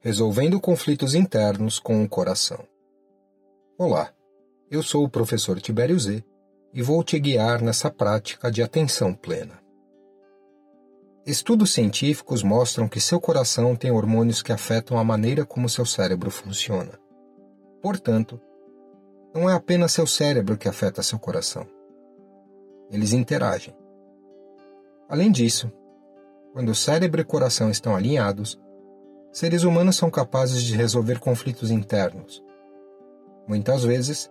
Resolvendo conflitos internos com o coração. Olá, eu sou o professor Tibério Z e vou te guiar nessa prática de atenção plena. Estudos científicos mostram que seu coração tem hormônios que afetam a maneira como seu cérebro funciona. Portanto, não é apenas seu cérebro que afeta seu coração. Eles interagem. Além disso, quando o cérebro e coração estão alinhados, seres humanos são capazes de resolver conflitos internos. Muitas vezes,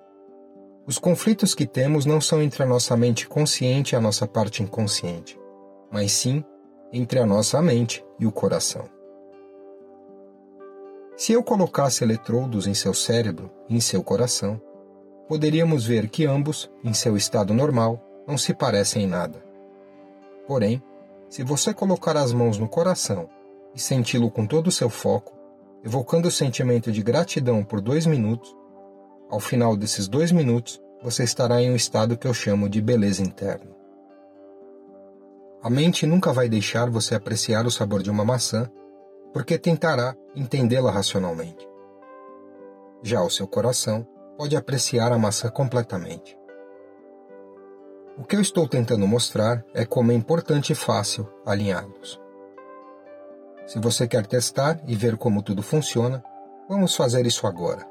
os conflitos que temos não são entre a nossa mente consciente e a nossa parte inconsciente, mas sim entre a nossa mente e o coração. Se eu colocasse eletrodos em seu cérebro e em seu coração, poderíamos ver que ambos, em seu estado normal, não se parecem em nada. Porém, se você colocar as mãos no coração e senti-lo com todo o seu foco, evocando o sentimento de gratidão por dois minutos, ao final desses dois minutos você estará em um estado que eu chamo de beleza interna. A mente nunca vai deixar você apreciar o sabor de uma maçã, porque tentará entendê-la racionalmente. Já o seu coração pode apreciar a maçã completamente. O que eu estou tentando mostrar é como é importante e fácil alinhá-los. Se você quer testar e ver como tudo funciona, vamos fazer isso agora.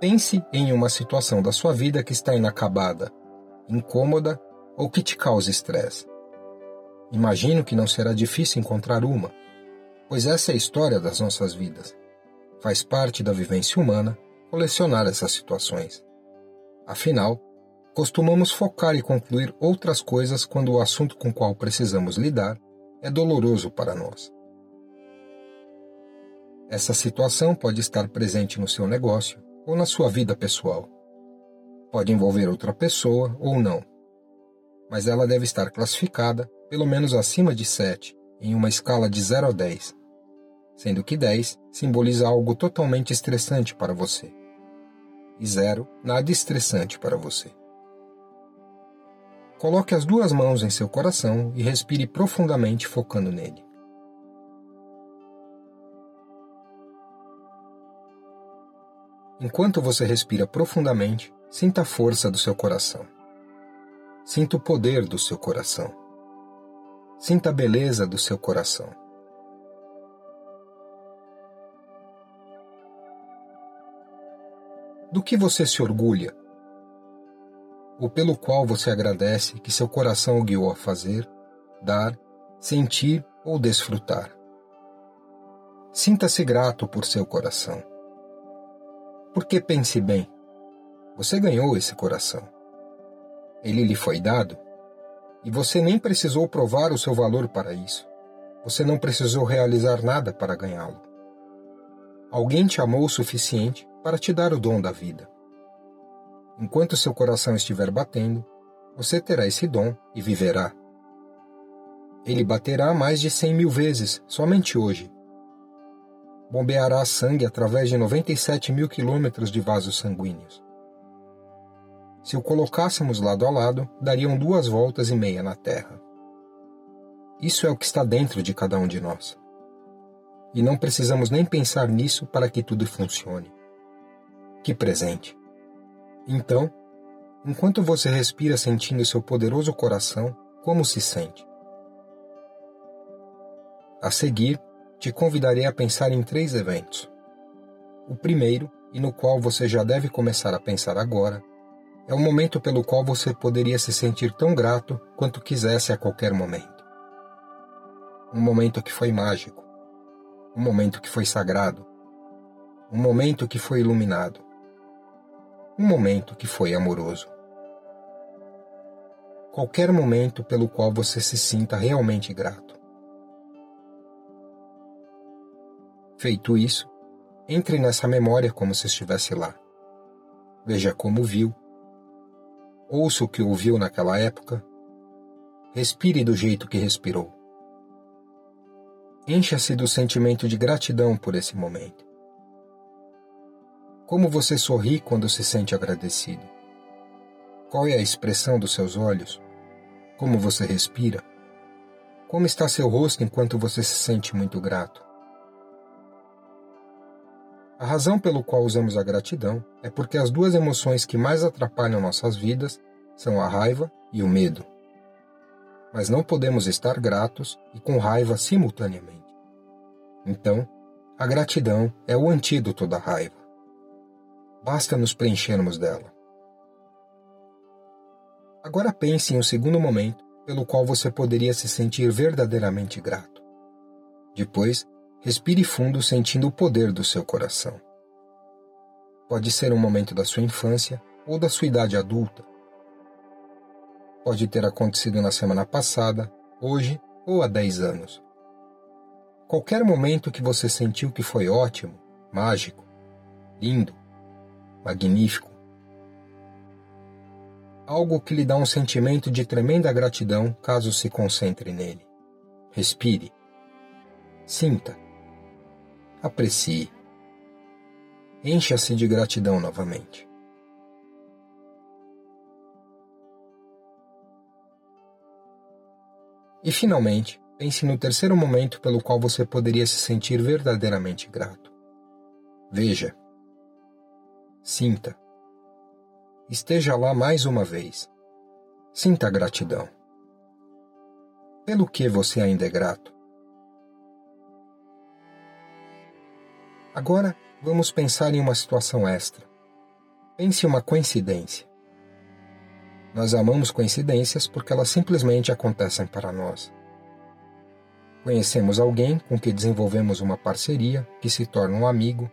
Pense em uma situação da sua vida que está inacabada, incômoda ou que te causa estresse. Imagino que não será difícil encontrar uma, pois essa é a história das nossas vidas. Faz parte da vivência humana colecionar essas situações. Afinal, costumamos focar e concluir outras coisas quando o assunto com o qual precisamos lidar é doloroso para nós. Essa situação pode estar presente no seu negócio ou na sua vida pessoal. Pode envolver outra pessoa ou não mas ela deve estar classificada pelo menos acima de 7, em uma escala de 0 a 10, sendo que 10 simboliza algo totalmente estressante para você, e 0 nada estressante para você. Coloque as duas mãos em seu coração e respire profundamente focando nele. Enquanto você respira profundamente, sinta a força do seu coração. Sinta o poder do seu coração. Sinta a beleza do seu coração. Do que você se orgulha? Ou pelo qual você agradece que seu coração o guiou a fazer, dar, sentir ou desfrutar? Sinta-se grato por seu coração. Porque pense bem, você ganhou esse coração ele lhe foi dado, e você nem precisou provar o seu valor para isso. Você não precisou realizar nada para ganhá-lo. Alguém te amou o suficiente para te dar o dom da vida. Enquanto seu coração estiver batendo, você terá esse dom e viverá. Ele baterá mais de cem mil vezes somente hoje. Bombeará sangue através de 97 mil quilômetros de vasos sanguíneos. Se o colocássemos lado a lado, dariam duas voltas e meia na Terra. Isso é o que está dentro de cada um de nós. E não precisamos nem pensar nisso para que tudo funcione. Que presente! Então, enquanto você respira sentindo seu poderoso coração, como se sente? A seguir, te convidarei a pensar em três eventos. O primeiro, e no qual você já deve começar a pensar agora, é o momento pelo qual você poderia se sentir tão grato quanto quisesse a qualquer momento. Um momento que foi mágico, um momento que foi sagrado, um momento que foi iluminado, um momento que foi amoroso. Qualquer momento pelo qual você se sinta realmente grato. Feito isso, entre nessa memória como se estivesse lá. Veja como viu, Ouça o que ouviu naquela época. Respire do jeito que respirou. Encha-se do sentimento de gratidão por esse momento. Como você sorri quando se sente agradecido? Qual é a expressão dos seus olhos? Como você respira? Como está seu rosto enquanto você se sente muito grato? A razão pelo qual usamos a gratidão é porque as duas emoções que mais atrapalham nossas vidas são a raiva e o medo. Mas não podemos estar gratos e com raiva simultaneamente. Então, a gratidão é o antídoto da raiva. Basta nos preenchermos dela. Agora pense em um segundo momento pelo qual você poderia se sentir verdadeiramente grato. Depois, Respire fundo sentindo o poder do seu coração. Pode ser um momento da sua infância ou da sua idade adulta. Pode ter acontecido na semana passada, hoje ou há 10 anos. Qualquer momento que você sentiu que foi ótimo, mágico, lindo, magnífico. Algo que lhe dá um sentimento de tremenda gratidão caso se concentre nele. Respire. Sinta aprecie. Encha-se de gratidão novamente. E finalmente, pense no terceiro momento pelo qual você poderia se sentir verdadeiramente grato. Veja. Sinta. Esteja lá mais uma vez. Sinta a gratidão. Pelo que você ainda é grato? Agora, vamos pensar em uma situação extra. Pense uma coincidência. Nós amamos coincidências porque elas simplesmente acontecem para nós. Conhecemos alguém com que desenvolvemos uma parceria que se torna um amigo,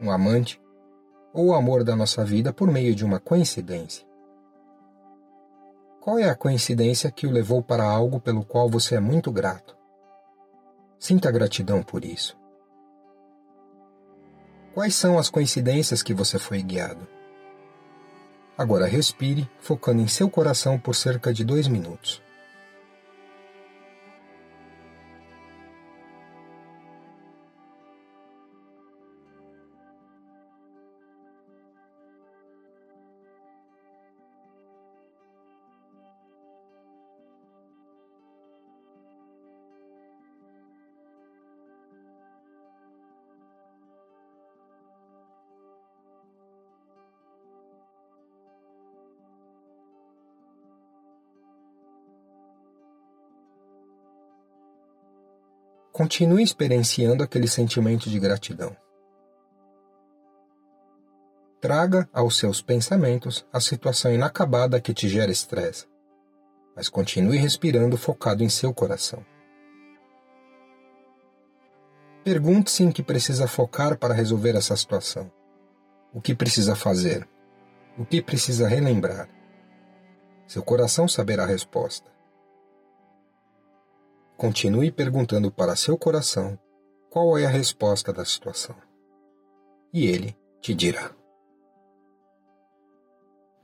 um amante ou o amor da nossa vida por meio de uma coincidência. Qual é a coincidência que o levou para algo pelo qual você é muito grato? Sinta gratidão por isso. Quais são as coincidências que você foi guiado? Agora respire, focando em seu coração por cerca de dois minutos. Continue experienciando aquele sentimento de gratidão. Traga aos seus pensamentos a situação inacabada que te gera estresse, mas continue respirando focado em seu coração. Pergunte-se em que precisa focar para resolver essa situação. O que precisa fazer? O que precisa relembrar? Seu coração saberá a resposta. Continue perguntando para seu coração qual é a resposta da situação. E ele te dirá.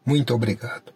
Muito obrigado.